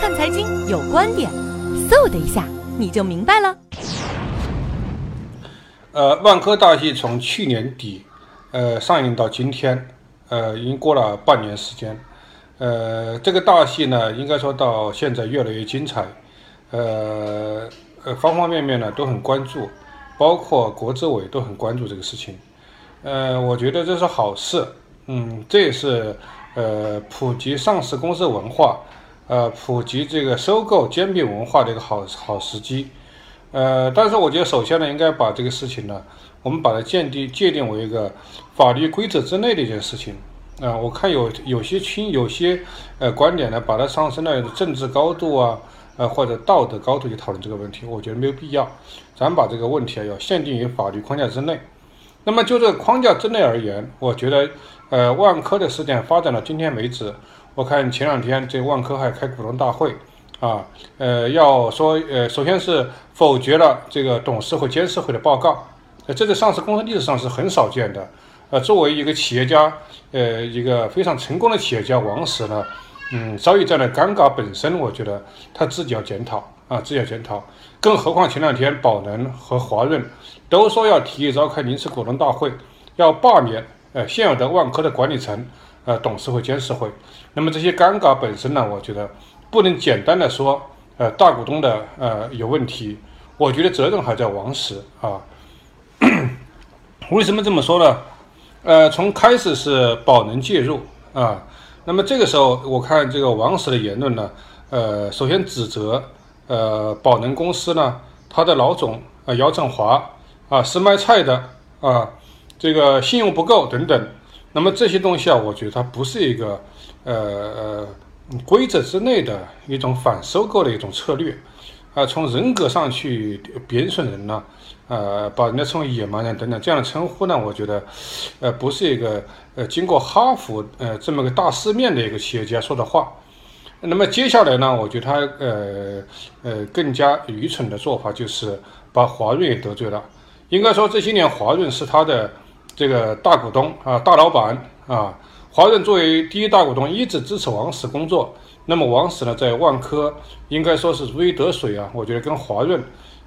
看财经有观点，嗖的一下你就明白了。呃，万科大戏从去年底呃上映到今天，呃，已经过了半年时间。呃，这个大戏呢，应该说到现在越来越精彩。呃呃，方方面面呢都很关注，包括国资委都很关注这个事情。呃，我觉得这是好事。嗯，这也是呃普及上市公司文化，呃普及这个收购兼并文化的一个好好时机。呃，但是我觉得首先呢，应该把这个事情呢，我们把它鉴定界定为一个法律规则之内的一件事情。啊，我看有有些亲有些呃观点呢，把它上升到政治高度啊，呃或者道德高度去讨论这个问题，我觉得没有必要。咱把这个问题啊，要限定于法律框架之内。那么就这个框架之内而言，我觉得呃万科的事件发展到今天为止，我看前两天这万科还开股东大会。啊，呃，要说，呃，首先是否决了这个董事会、监事会的报告，呃，这在上市公司历史上是很少见的。呃，作为一个企业家，呃，一个非常成功的企业家，王石呢，嗯，遭遇这样的尴尬本身，我觉得他自己要检讨啊，自己要检讨。更何况前两天宝能和华润都说要提议召开临时股东大会，要罢免呃现有的万科的管理层、呃董事会、监事会。那么这些尴尬本身呢，我觉得。不能简单的说，呃，大股东的呃有问题，我觉得责任还在王石啊。为什么这么说呢？呃，从开始是宝能介入啊，那么这个时候我看这个王石的言论呢，呃，首先指责呃宝能公司呢，他的老总啊姚振华啊是卖菜的啊，这个信用不够等等。那么这些东西啊，我觉得它不是一个呃呃。规则之内的一种反收购的一种策略，啊，从人格上去贬损人呢，呃，把人家称为野蛮人等等这样的称呼呢，我觉得，呃，不是一个呃经过哈佛呃这么个大世面的一个企业家说的话。那么接下来呢，我觉得他呃呃更加愚蠢的做法就是把华润也得罪了。应该说这些年华润是他的这个大股东啊，大老板啊。华润作为第一大股东，一直支持王石工作。那么王石呢，在万科应该说是如鱼得水啊。我觉得跟华润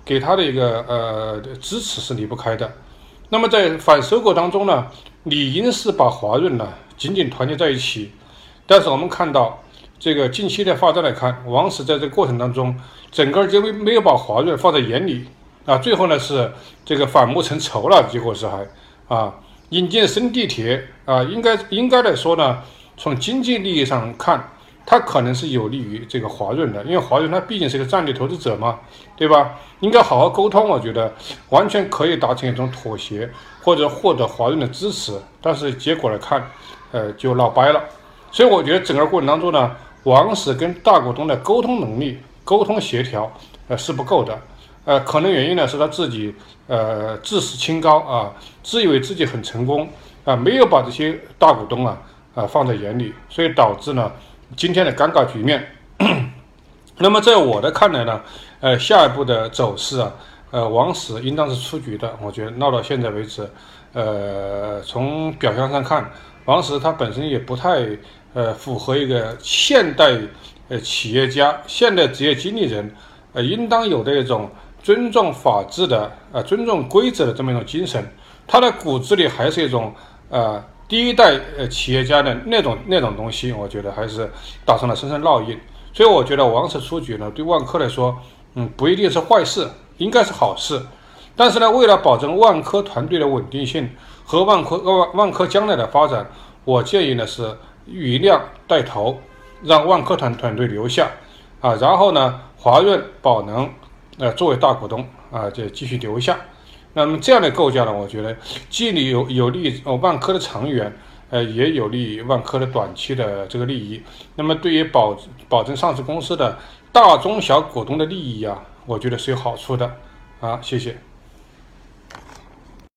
给他的一个呃支持是离不开的。那么在反收购当中呢，理应是把华润呢紧紧团结在一起。但是我们看到这个近期的发展来看，王石在这个过程当中，整个就没没有把华润放在眼里啊。最后呢是这个反目成仇了，结果是还啊。引进深地铁啊，应该应该来说呢，从经济利益上看，它可能是有利于这个华润的，因为华润它毕竟是个战略投资者嘛，对吧？应该好好沟通，我觉得完全可以达成一种妥协，或者获得华润的支持。但是结果来看，呃，就闹掰了。所以我觉得整个过程当中呢，王石跟大股东的沟通能力、沟通协调，呃，是不够的。呃，可能原因呢是他自己呃自视清高啊，自以为自己很成功啊，没有把这些大股东啊啊放在眼里，所以导致呢今天的尴尬局面。那么在我的看来呢，呃，下一步的走势啊，呃，王石应当是出局的。我觉得闹到现在为止，呃，从表象上看，王石他本身也不太呃符合一个现代呃企业家、现代职业经理人呃应当有的一种。尊重法治的，呃，尊重规则的这么一种精神，他的骨子里还是一种，呃，第一代呃企业家的那种那种东西，我觉得还是打上了深深烙印。所以我觉得王石出局呢，对万科来说，嗯，不一定是坏事，应该是好事。但是呢，为了保证万科团队的稳定性和万科万万科将来的发展，我建议呢是余量带头，让万科团团队留下，啊，然后呢，华润宝能。呃，作为大股东啊，就继续留下。那么这样的构架呢，我觉得既有有利于万科的长远，呃，也有利于万科的短期的这个利益。那么对于保保证上市公司的大中小股东的利益啊，我觉得是有好处的。啊，谢谢。